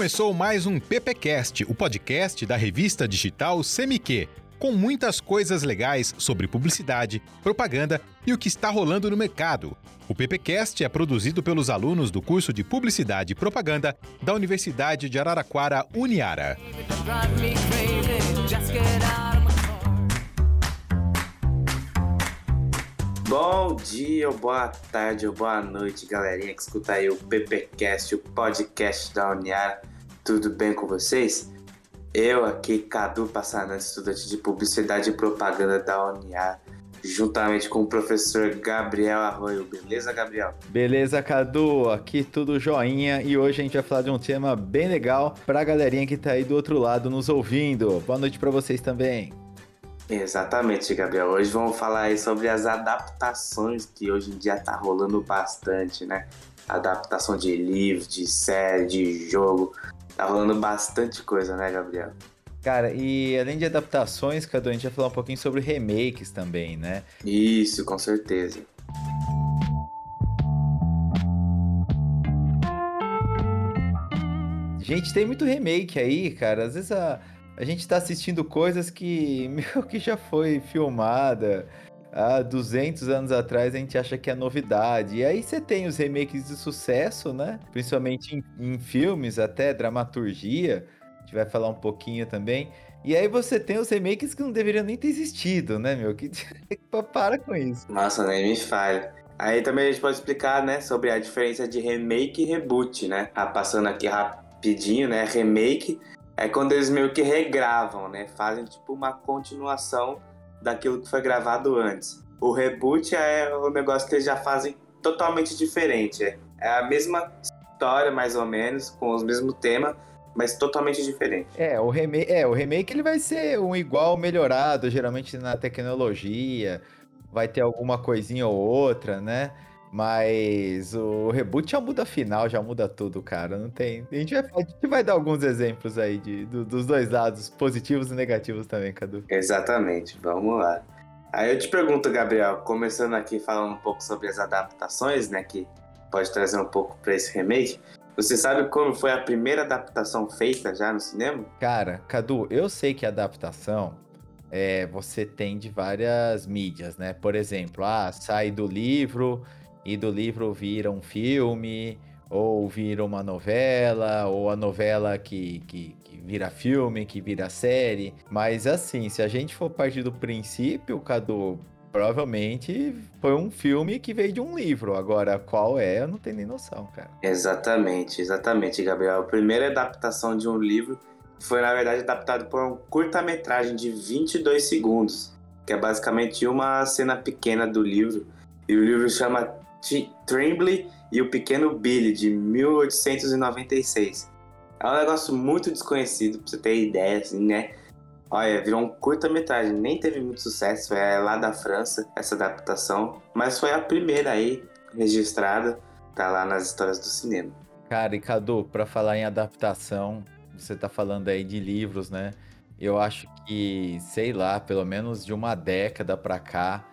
Começou mais um PPcast, o podcast da revista digital Semiquê, com muitas coisas legais sobre publicidade, propaganda e o que está rolando no mercado. O PPcast é produzido pelos alunos do curso de Publicidade e Propaganda da Universidade de Araraquara, Uniara. Bom dia, boa tarde, boa noite, galerinha que escuta aí o PPcast, o podcast da Uniara. Tudo bem com vocês? Eu aqui, Cadu Passanante, estudante de Publicidade e Propaganda da Uniara, juntamente com o professor Gabriel Arroio. Beleza, Gabriel? Beleza, Cadu? Aqui tudo joinha e hoje a gente vai falar de um tema bem legal pra galerinha que tá aí do outro lado nos ouvindo. Boa noite para vocês também. Exatamente, Gabriel. Hoje vamos falar aí sobre as adaptações que hoje em dia tá rolando bastante, né? Adaptação de livro, de série, de jogo. Tá rolando bastante coisa, né, Gabriel? Cara, e além de adaptações, Cadu, a gente vai falar um pouquinho sobre remakes também, né? Isso, com certeza. Gente, tem muito remake aí, cara. Às vezes a, a gente tá assistindo coisas que, meu, que já foi filmada há 200 anos atrás, a gente acha que é novidade. E aí você tem os remakes de sucesso, né? Principalmente em, em filmes, até dramaturgia. A gente vai falar um pouquinho também. E aí você tem os remakes que não deveriam nem ter existido, né, meu? Que para com isso. Nossa, nem me fale. Aí também a gente pode explicar, né, sobre a diferença de remake e reboot, né? Ah, passando aqui rapidinho, né? Remake é quando eles meio que regravam, né? Fazem tipo uma continuação daquilo que foi gravado antes. O reboot é o negócio que eles já fazem totalmente diferente. É a mesma história, mais ou menos, com os mesmos temas, mas totalmente diferente. É, o remake, é, o remake ele vai ser um igual melhorado, geralmente na tecnologia, vai ter alguma coisinha ou outra, né? Mas o reboot já muda final, já muda tudo, cara. Não tem. A gente vai, a gente vai dar alguns exemplos aí de, do, dos dois lados, positivos e negativos também, Cadu. Exatamente, vamos lá. Aí eu te pergunto, Gabriel, começando aqui falando um pouco sobre as adaptações, né? Que pode trazer um pouco para esse remake. Você sabe como foi a primeira adaptação feita já no cinema? Cara, Cadu, eu sei que a adaptação é, você tem de várias mídias, né? Por exemplo, ah, sai do livro e do livro vira um filme, ou vira uma novela, ou a novela que, que, que, vira filme, que vira série. Mas assim, se a gente for partir do princípio, Cadu, provavelmente foi um filme que veio de um livro. Agora, qual é, eu não tenho nem noção, cara. Exatamente, exatamente, Gabriel. A primeira adaptação de um livro foi, na verdade, adaptado por um curta-metragem de 22 segundos, que é basicamente uma cena pequena do livro. E o livro chama Tremblay e o Pequeno Billy, de 1896. É um negócio muito desconhecido, pra você ter ideia, assim, né? Olha, virou um curta-metragem, nem teve muito sucesso, é lá da França, essa adaptação, mas foi a primeira aí registrada, tá lá nas histórias do cinema. Cara, e Cadu, pra falar em adaptação, você tá falando aí de livros, né? Eu acho que, sei lá, pelo menos de uma década pra cá,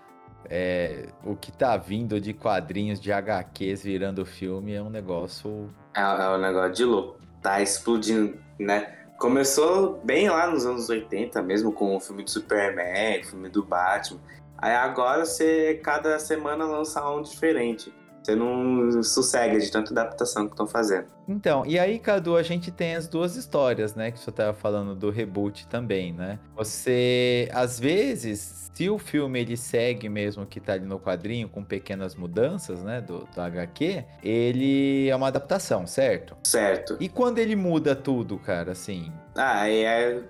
é, o que tá vindo de quadrinhos de HQs virando filme é um negócio. É, é um negócio de louco. Tá explodindo, né? Começou bem lá nos anos 80, mesmo com o filme do Superman, o filme do Batman. Aí agora você, cada semana, lança um diferente. Você não sossega de tanta adaptação que estão fazendo. Então, e aí, Cadu, a gente tem as duas histórias, né? Que você estava falando do reboot também, né? Você, às vezes, se o filme ele segue mesmo que tá ali no quadrinho, com pequenas mudanças, né? Do, do HQ, ele é uma adaptação, certo? Certo. E quando ele muda tudo, cara, assim, ah, é,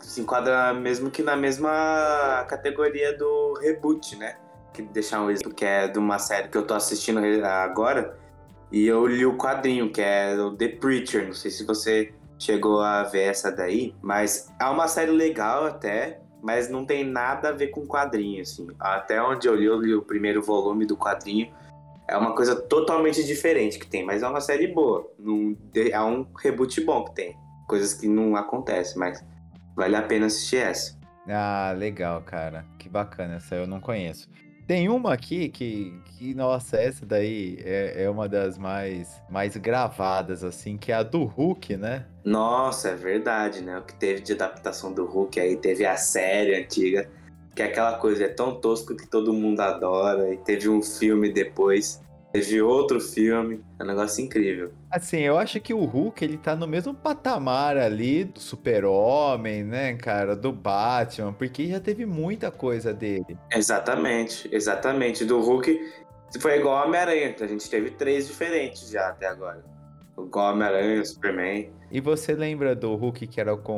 se enquadra mesmo que na mesma categoria do reboot, né? Deixar um exemplo que é de uma série que eu tô assistindo agora. E eu li o quadrinho, que é o The Preacher. Não sei se você chegou a ver essa daí, mas é uma série legal até, mas não tem nada a ver com quadrinho, assim. Até onde eu li, eu li o primeiro volume do quadrinho. É uma coisa totalmente diferente que tem, mas é uma série boa. Não, é um reboot bom que tem. Coisas que não acontecem, mas vale a pena assistir essa. Ah, legal, cara. Que bacana. Essa eu não conheço. Tem uma aqui que, que nossa, essa daí é, é uma das mais, mais gravadas, assim, que é a do Hulk, né? Nossa, é verdade, né? O que teve de adaptação do Hulk aí, teve a série antiga, que é aquela coisa, é tão tosco que todo mundo adora, e teve um filme depois. Teve outro filme, é um negócio incrível. Assim, eu acho que o Hulk, ele tá no mesmo patamar ali do Super-Homem, né, cara, do Batman, porque já teve muita coisa dele. Exatamente, exatamente. Do Hulk foi igual ao Homem-Aranha, a gente teve três diferentes já até agora. Igual Homem-Aranha, o Superman. E você lembra do Hulk que era com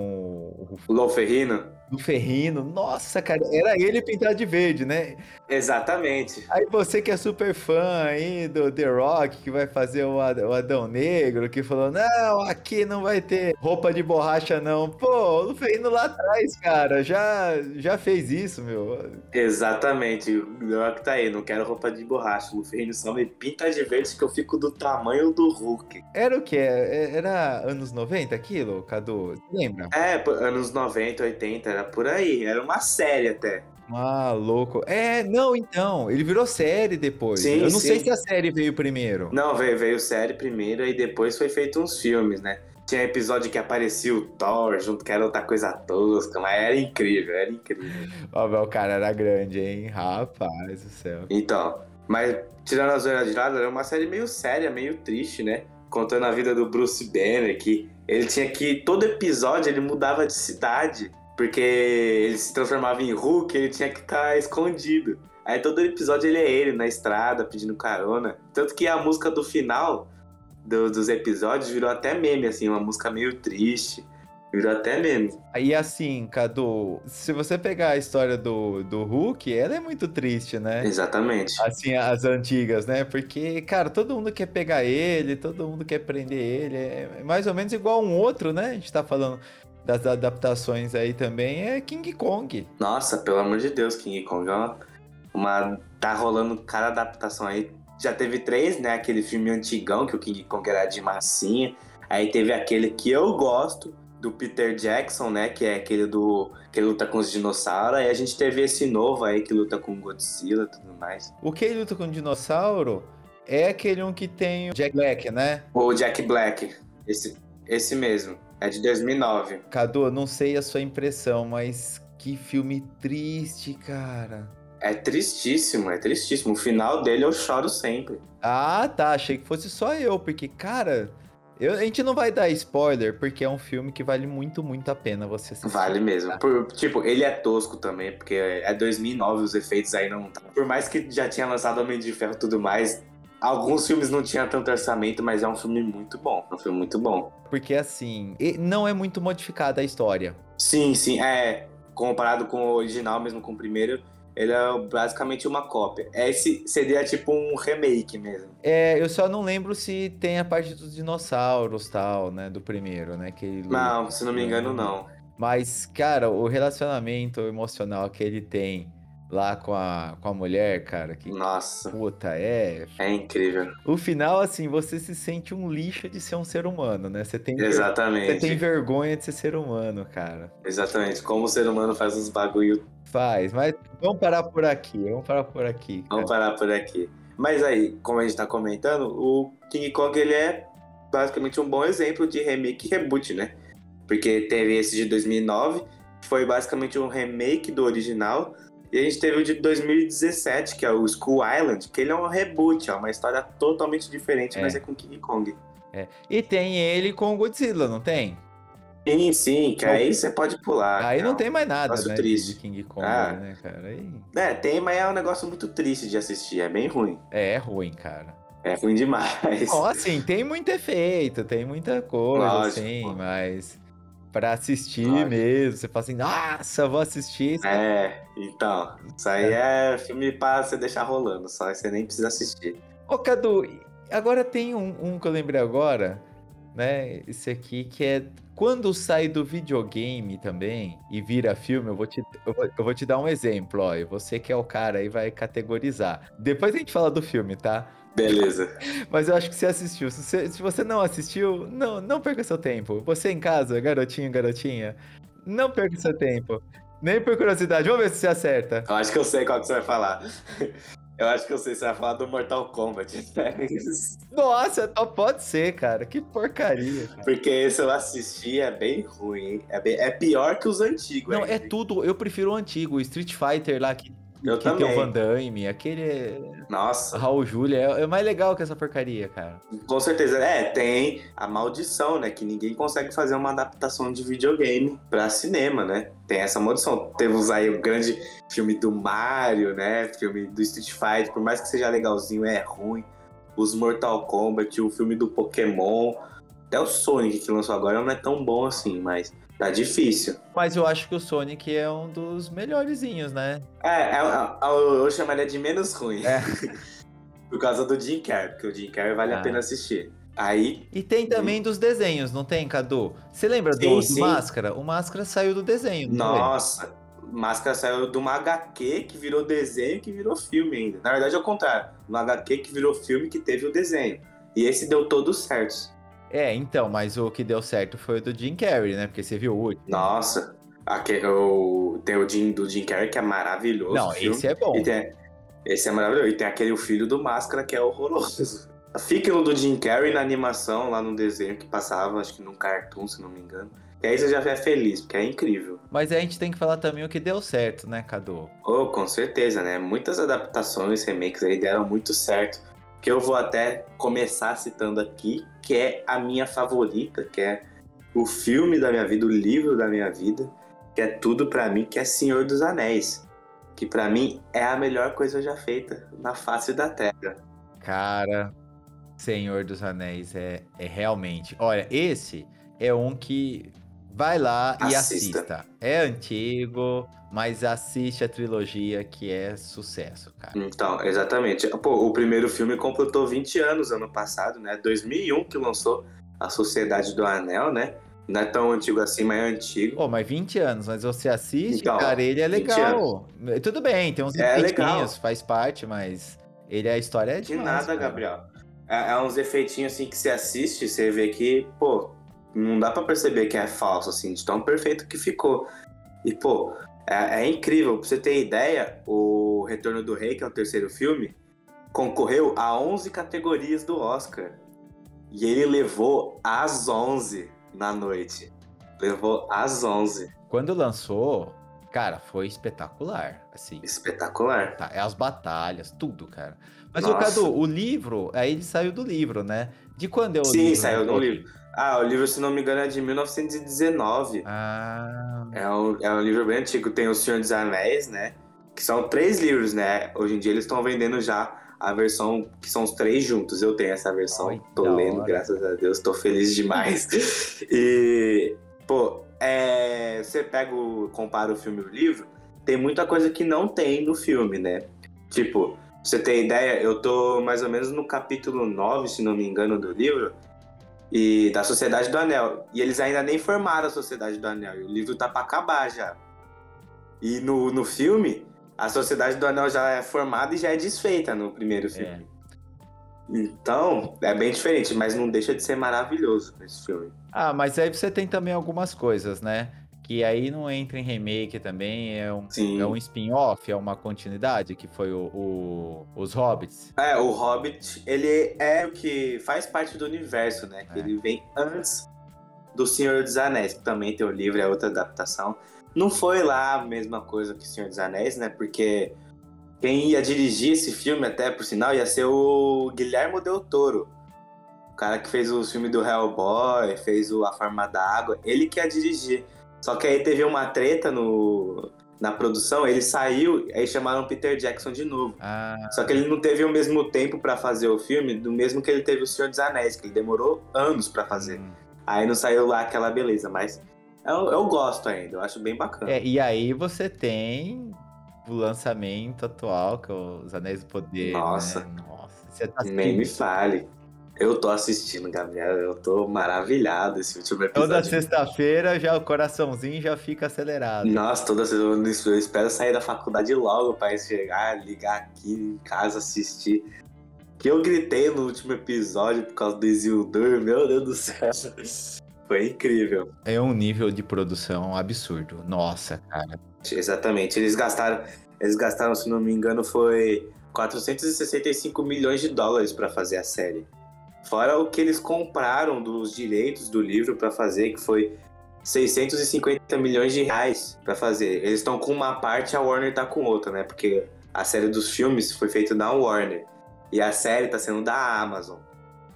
o O Lou Ferrino? do Ferrino? Nossa, cara, era ele pintado de verde, né? Exatamente. Aí você que é super fã aí do The Rock, que vai fazer o Ad- o Adão Negro, que falou, não, aqui não vai ter roupa de borracha não. Pô, o Ferrino lá atrás, cara, já, já fez isso, meu. Exatamente. O Rock tá aí, não quero roupa de borracha. O Ferrino só me pinta de verde que eu fico do tamanho do Hulk. Era o quê? É- Era anos 90 aquilo, Cadu? Você lembra? É, anos 90, 80, era por aí. Era uma série até. Maluco. É, não, então, ele virou série depois. Sim, Eu não sei sim. se a série veio primeiro. Não, veio, veio série primeiro e depois foi feito uns filmes, né? Tinha episódio que aparecia o Thor junto, que era outra coisa tosca, mas era incrível, era incrível. Ó, o cara era grande, hein? Rapaz do céu. Então, mas tirando a zoeira de lado, era uma série meio séria, meio triste, né? Contando a vida do Bruce Banner, que ele tinha que. Todo episódio ele mudava de cidade, porque ele se transformava em Hulk, ele tinha que ficar escondido. Aí todo episódio ele é ele na estrada pedindo carona. Tanto que a música do final do- dos episódios virou até meme, assim, uma música meio triste. Virou até meme. Aí assim, Cadu, se você pegar a história do, do Hulk, ela é muito triste, né? Exatamente. Assim, as antigas, né? Porque, cara, todo mundo quer pegar ele, todo mundo quer prender ele. É mais ou menos igual um outro, né? A gente tá falando das adaptações aí também, é King Kong. Nossa, pelo amor de Deus, King Kong é uma, uma- Tá rolando cada adaptação aí. Já teve três, né? Aquele filme antigão que o King Kong era de massinha. Aí teve aquele que eu gosto, do Peter Jackson, né? Que é aquele do. que luta com os dinossauros. Aí a gente teve esse novo aí que luta com Godzilla e tudo mais. O que ele luta com o dinossauro é aquele um que tem o Jack Black, né? O Jack Black. Esse, esse mesmo. É de 2009. Cadu, eu não sei a sua impressão, mas que filme triste, cara. É tristíssimo, é tristíssimo. O final dele eu choro sempre. Ah, tá. Achei que fosse só eu, porque, cara, eu- a gente não vai dar spoiler, porque é um filme que vale muito, muito a pena você assistir. Vale mesmo. Por- tipo, ele é tosco também, porque é 2009, os efeitos aí não. Por mais que já tinha lançado Homem de Ferro e tudo mais, alguns filmes não tinham tanto orçamento, mas é um filme muito bom. É um filme muito bom. Porque, assim, não é muito modificada a história. Sim, sim, é. Comparado com o original, mesmo com o primeiro, ele é basicamente uma cópia. Esse seria tipo um remake mesmo. É, eu só não lembro se tem a parte dos dinossauros tal, né, do primeiro, né, que ele. Não, se não me engano, não. Mas, cara, o relacionamento emocional que ele tem lá com a, com a mulher, cara, que Nossa, puta, é. é incrível. O final, assim, você se sente um lixo de ser um ser humano, né? Você tem, ver- você Exatamente. tem vergonha de ser ser humano, cara. Exatamente. Como o ser humano faz uns bagulho Faz, mas vamos parar por aqui, vamos parar por aqui. cara. Vamos parar por aqui. Mas aí, como a gente tá comentando, o King Kong ele é basicamente um bom exemplo de remake e reboot, né? Porque teve esse de 2009, que foi basicamente um remake do original, e a gente teve o de 2017, que é o School Island, que ele é um reboot, é uma história totalmente diferente, É. mas é com King Kong. E tem ele com o Godzilla, não tem? Sim, sim, que aí você pode pular. Aí não cara. tem mais nada, né? triste. De King Kong, Ah. né, cara? Aí... É, tem, mas é um negócio muito triste de assistir, é bem ruim. É, é ruim, cara. É ruim demais. Bom, assim, tem muito efeito, tem muita coisa, Lógico, assim, pô. mas pra assistir Lógico. mesmo, você fala assim, nossa, vou assistir. É, então, isso aí é filme pra você deixar rolando, só você nem precisa assistir. Ô, Cadu, agora tem um, um que eu lembrei agora, né? Esse aqui que é quando sai do videogame também e vira filme, eu vou te, eu vou, eu vou te dar um exemplo, ó. E você que é o cara aí vai categorizar. Depois a gente fala do filme, tá? Beleza. Mas eu acho que você assistiu. Se você, se você não assistiu, não, não perca seu tempo. Você em casa, garotinho, garotinha, não perca seu tempo. Nem por curiosidade. Vamos ver se você acerta. Eu acho que eu sei qual que você vai falar. Eu acho que eu sei, você vai falar do Mortal Kombat. Nossa, pode ser, cara. Que porcaria. Cara. Porque esse eu assisti, é bem ruim. É, bem, é pior que os antigos. Não, é tudo. Eu prefiro o antigo, o Street Fighter lá que eu que também. tem o Van Damme, aquele. Nossa. Raul Júlia é, é, mais legal que essa porcaria, cara. Com certeza. É, tem a maldição, né? Que ninguém consegue fazer uma adaptação de videogame pra cinema, né? Tem essa maldição. Temos aí o grande filme do Mario, né? Filme do Street Fighter, por mais que seja legalzinho, é ruim. Os Mortal Kombat, o filme do Pokémon. Até o Sonic que lançou agora não é tão bom assim, mas Tá difícil. Mas eu acho que o Sonic é um dos melhorzinhos, né? É, é, é eu chamaria de menos ruim. É. Por causa do Jim Carrey, porque o Jim Carrey vale ah. a pena assistir. Aí. E tem também dos desenhos, não tem, Cadu? Você lembra sim, do, do Máscara? O Máscara saiu do desenho. Nossa, Máscara saiu de uma HQ que virou desenho que virou filme ainda. Na verdade, é o contrário. Uma HQ que virou filme que teve o desenho. E esse deu todo certo. É, então, mas o que deu certo foi o do Jim Carrey, né? Porque você viu o último. Nossa, aqui, o, tem o Jim, do Jim Carrey que é maravilhoso. Não, esse é bom. Tem, esse é maravilhoso. E tem aquele o filho do Máscara que é horroroso. Fique no do Jim Carrey na animação, lá no desenho que passava, acho que num cartoon, se não me engano. E aí você já é feliz, porque é incrível. Mas a gente tem que falar também o que deu certo, né, Cadu? Oh, com certeza, né? Muitas adaptações, remakes aí deram muito certo que eu vou até começar citando aqui, que é a minha favorita, que é o filme da minha vida, o livro da minha vida, que é tudo para mim, que é Senhor dos Anéis, que para mim é a melhor coisa já feita na face da Terra. Cara, Senhor dos Anéis é, é realmente. Olha, esse é um que vai lá assista. e assista. É antigo, mas assiste a trilogia que é sucesso, cara. Então, exatamente. Pô, o primeiro filme completou 20 anos ano passado, né? 2001 que lançou A Sociedade do Anel, né? Não é tão antigo assim, mas é antigo. Pô, mas 20 anos, mas você assiste, então, cara, ele é legal. Tudo bem, tem uns é legal. faz parte, mas ele a história é de nada, cara. Gabriel. É, é, uns efeitinhos assim que você assiste, você vê que, pô, não dá para perceber que é falso assim, de tão perfeito que ficou. E pô, é, é, incrível, pra você ter ideia, o Retorno do Rei, que é o terceiro filme, concorreu a 11 categorias do Oscar. E ele levou às 11 na noite. Levou às 11. Quando lançou, cara, foi espetacular, assim. Espetacular. Tá, é as batalhas, tudo, cara. Mas o Cadu, o livro, aí ele saiu do livro, né? De quando é o Sim, livro? Sim, saiu do livro. Ah, o livro, se não me engano, é de 1919. Ah. É um, é um livro bem antigo. Tem O Senhor dos Anéis, né? Que são três livros, né? Hoje em dia eles estão vendendo já a versão que são os três juntos. Eu tenho essa versão. Ai, tô lendo, hora. graças a Deus. Tô feliz demais. e, pô, é, você pega o, compara o filme e o livro, tem muita coisa que não tem no filme, né? Tipo, você ter ideia, eu tô mais ou menos no capítulo 9, se não me engano, do livro e da Sociedade do Anel. E eles ainda nem formaram a Sociedade do Anel. E o livro tá para acabar já. E no, no filme, a Sociedade do Anel já é formada e já é desfeita no primeiro filme. É. Então, é bem diferente, mas não deixa de ser maravilhoso esse filme. Ah, mas aí você tem também algumas coisas, né? Que aí não entra em remake também, é um, é um spin-off, é uma continuidade, que foi o, o, os Hobbits. É, o Hobbit, ele é o que faz parte do universo, né? É. Ele vem antes do Senhor dos Anéis, que também tem o livro, é outra adaptação. Não foi lá a mesma coisa que o Senhor dos Anéis, né? Porque quem ia dirigir esse filme, até por sinal, ia ser o Guilherme Del Toro. O cara que fez o filme do Hellboy, fez o A Forma da Água, ele que ia dirigir. Só que aí teve uma treta no, na produção, ele saiu, aí chamaram Peter Jackson de novo. Ah. Só que ele não teve o mesmo tempo para fazer o filme, do mesmo que ele teve o Senhor dos Anéis, que ele demorou anos para fazer. Hum. Aí não saiu lá aquela beleza, mas eu, eu gosto ainda, eu acho bem bacana. É, e aí você tem o lançamento atual, que é Os Anéis do Poder. Nossa. Né? Nossa, você tá Nem me fale. Eu tô assistindo, Gabriel. Eu tô maravilhado esse último episódio. Toda sexta-feira já o coraçãozinho já fica acelerado. Nossa, toda sexta eu espero sair da faculdade logo pra chegar, ligar aqui em casa, assistir. Que eu gritei no último episódio por causa do Isildur, meu Deus do céu. Foi incrível. É um nível de produção absurdo. Nossa, cara. Exatamente. Eles gastaram, eles gastaram, se não me engano, foi 465 milhões de dólares para fazer a série. Fora o que eles compraram dos direitos do livro para fazer, que foi 650 milhões de reais para fazer. Eles estão com uma parte, a Warner tá com outra, né? Porque a série dos filmes foi feita da Warner e a série tá sendo da Amazon.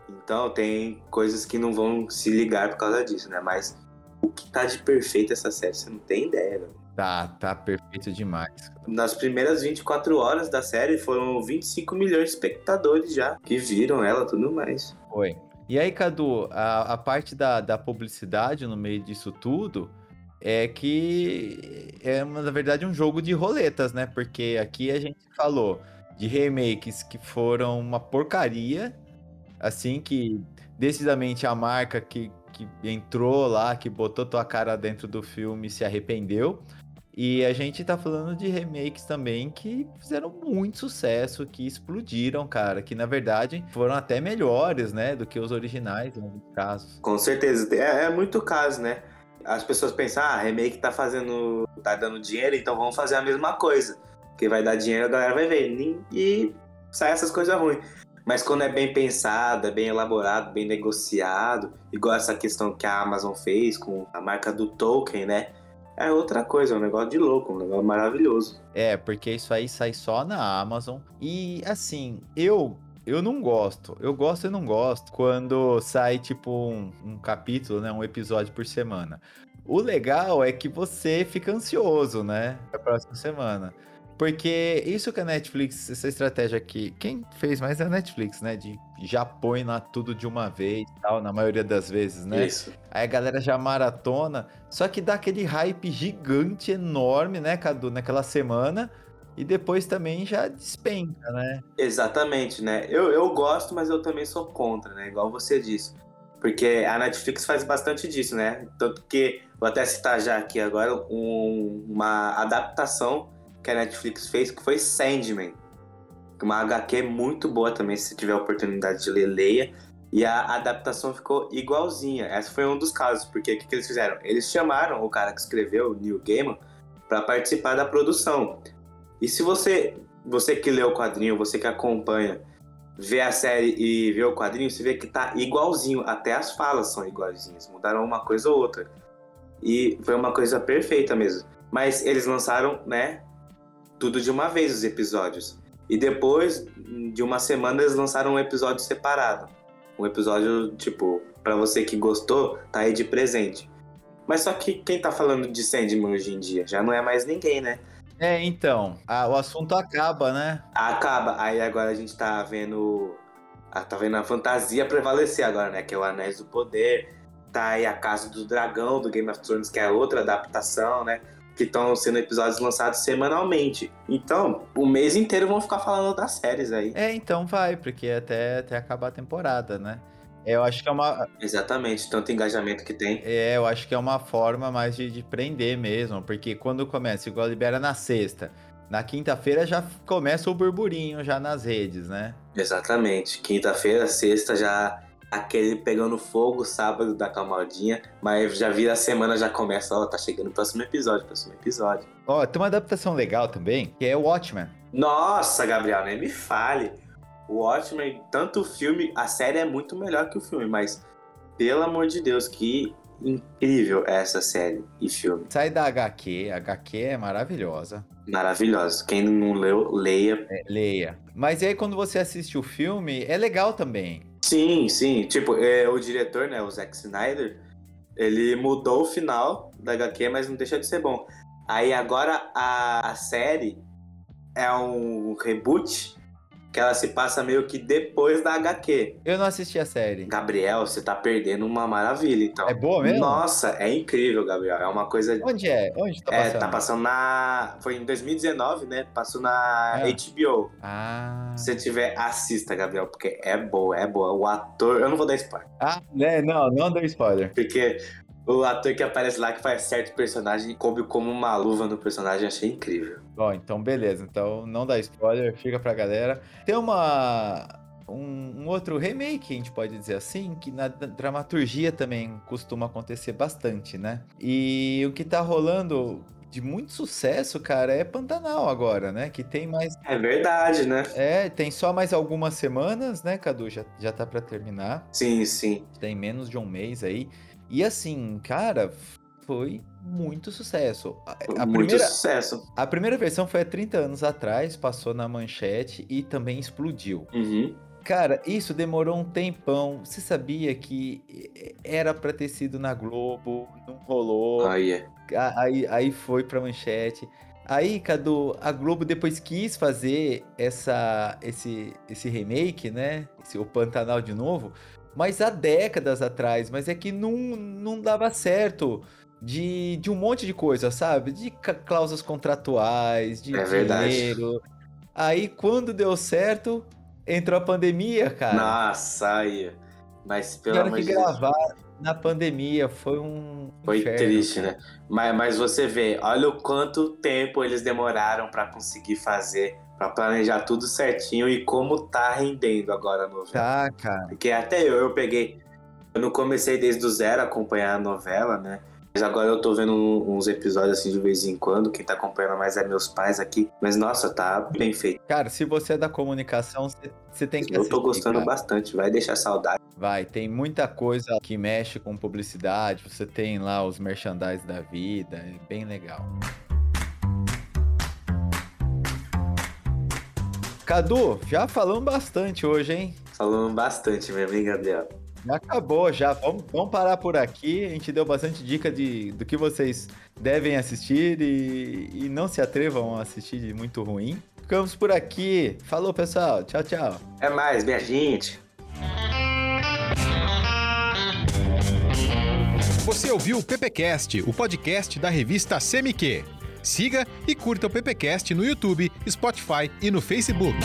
Então tem coisas que não vão se ligar por causa disso, né? Mas o que tá de perfeito essa série, você não tem ideia, velho. Tá, tá perfeito demais. Nas primeiras 24 horas da série foram 25 milhões de espectadores já que viram ela tudo mais. Foi. E aí, Cadu, a, a parte da, da publicidade no meio disso tudo é que é, na verdade, um jogo de roletas, né? Porque aqui a gente falou de remakes que foram uma porcaria, assim, que decididamente a marca que, que entrou lá, que botou tua cara dentro do filme se arrependeu. E a gente tá falando de remakes também que fizeram muito sucesso, que explodiram, cara, que na verdade foram até melhores, né, do que os originais em alguns casos. Com certeza, é, é muito caso, né? As pessoas pensam, ah, remake tá fazendo, tá dando dinheiro, então vamos fazer a mesma coisa. Que vai dar dinheiro, a galera vai ver. E sai essas coisas ruins. Mas quando é bem pensado, é bem elaborado, bem negociado, igual essa questão que a Amazon fez com a marca do Tolkien, né? É outra coisa, é um negócio de louco, um negócio maravilhoso. É, porque isso aí sai só na Amazon. E assim, eu eu não gosto. Eu gosto e não gosto quando sai tipo um, um, capítulo, né, um episódio por semana. O legal é que você fica ansioso, né, pra próxima semana. Porque isso que a Netflix, essa estratégia aqui, quem fez mais é a Netflix, né? De já põe lá tudo de uma vez tal, na maioria das vezes, né? Isso. Aí a galera já maratona, só que dá aquele hype gigante, enorme, né, Cadu, naquela semana. E depois também já despenca, né? Exatamente, né? Eu, eu gosto, mas eu também sou contra, né? Igual você disse. Porque a Netflix faz bastante disso, né? Tanto que, vou até citar já aqui agora, um, uma adaptação que a Netflix fez, que foi Sandman. Uma HQ muito boa também, se tiver oportunidade de ler, leia. E a adaptação ficou igualzinha. Essa foi um dos casos, porque o que, que eles fizeram? Eles chamaram o cara que escreveu, o Neil Gaiman, para participar da produção. E se você, você que lê o quadrinho, você que acompanha, vê a série e vê o quadrinho, você vê que tá igualzinho, até as falas são igualzinhas, mudaram uma coisa ou outra. E foi uma coisa perfeita mesmo. Mas eles lançaram, né, tudo de uma vez os episódios. E depois de uma semana eles lançaram um episódio separado. Um episódio, tipo, para você que gostou, tá aí de presente. Mas só que quem tá falando de Sandman hoje em dia? Já não é mais ninguém, né? É, então. A, o assunto acaba, né? Acaba. Aí agora a gente tá vendo. Tá vendo a fantasia prevalecer agora, né? Que é o Anéis do Poder. Tá aí a Casa do Dragão, do Game of Thrones, que é outra adaptação, né? Que estão sendo episódios lançados semanalmente. Então, o mês inteiro vão ficar falando das séries aí. É, então vai, porque até, até acabar a temporada, né? Eu acho que é uma. Exatamente, tanto engajamento que tem. É, eu acho que é uma forma mais de, de prender mesmo, porque quando começa, igual libera na sexta, na quinta-feira já começa o burburinho já nas redes, né? Exatamente. Quinta-feira, sexta já aquele pegando fogo sábado da Camaldinha, mas já vira a semana, já começa, ó, tá chegando o próximo episódio, próximo episódio. Ó, tem uma adaptação legal também, que é o Watchmen. Nossa, Gabriel, nem me fale. O Watchmen, tanto o filme, a série é muito melhor que o filme, mas pelo amor de Deus, que incrível é essa série e filme. Sai da HQ, a HQ é maravilhosa. Maravilhosa. Quem não leu, leia. É, leia. Mas aí quando você assiste o filme, é legal também. Sim, sim. Tipo, é, o diretor, né, o Zack Snyder, ele mudou o final da HQ, mas não deixa de ser bom. Aí agora a, a série é um reboot que ela se passa meio que depois da HQ. Eu não assisti a série. Gabriel, você tá perdendo uma maravilha, então. É boa mesmo? Nossa, é incrível, Gabriel. É uma coisa. Onde é? Onde tá passando? É, tá passando na. Foi em 2019, né? Passou na É. HBO. Ah. Se você tiver, assista, Gabriel, porque é boa, é boa. O ator. Eu não vou dar spoiler. Ah, né? Não, não deu spoiler. Porque o ator que aparece lá, que faz certo personagem, coube como uma luva no personagem, achei incrível. Bom, então beleza. Então não dá spoiler, fica pra galera. Tem uma um, um, outro remake, a gente pode dizer assim, que na dramaturgia também costuma acontecer bastante, né? E o que tá rolando de muito sucesso, cara, é Pantanal agora, né? Que tem mais. É verdade, né? É, tem só mais algumas semanas, né, Cadu? Já, já tá pra terminar. Sim, sim. Tem menos de um mês aí. E assim, cara, foi muito sucesso. A, a muito primeira, sucesso. A primeira versão foi há 30 anos atrás, passou na manchete e também explodiu. Uhum. Cara, isso demorou um tempão. Você sabia que era pra ter sido na Globo, não rolou. Ah, yeah. Aí, aí foi pra manchete. Aí, Cadu, a Globo depois quis fazer essa, esse, esse remake, né? Esse, o Pantanal de novo, mas há décadas atrás. Mas é que não, não dava certo de, de um monte de coisa, sabe? De cláusulas contratuais, de é dinheiro. Verdade. Aí, quando deu certo, entrou a pandemia, cara. Nossa, aí. Mas pelo de Deus. que gravar na pandemia, foi um. Foi inferno, triste, cara. né? Mas, mas você vê, olha o quanto tempo eles demoraram para conseguir fazer, para planejar tudo certinho e como tá rendendo agora a novela. Tá, cara. Porque até eu, eu peguei. Eu não comecei desde o zero a acompanhar a novela, né? Mas agora eu tô vendo uns episódios assim de vez em quando. Quem tá acompanhando mais é meus pais aqui. Mas nossa, tá bem feito. Cara, se você é da comunicação, você tem que Eu assistir, tô gostando cara. bastante, vai deixar saudade. Vai, tem muita coisa que mexe com publicidade. Você tem lá os merchandise da vida, é bem legal. Cadu, já falamos bastante hoje, hein? Falamos bastante, meu amigo Gabriel. Já acabou, já. Vamos, vamos parar por aqui. A gente deu bastante dica de, do que vocês devem assistir e, e não se atrevam a assistir de muito ruim. Ficamos por aqui. Falou, pessoal. Tchau, tchau. É mais, minha gente. Você ouviu o PPcast, o podcast da revista CMQ. Siga e curta o PPcast no YouTube, Spotify e no Facebook.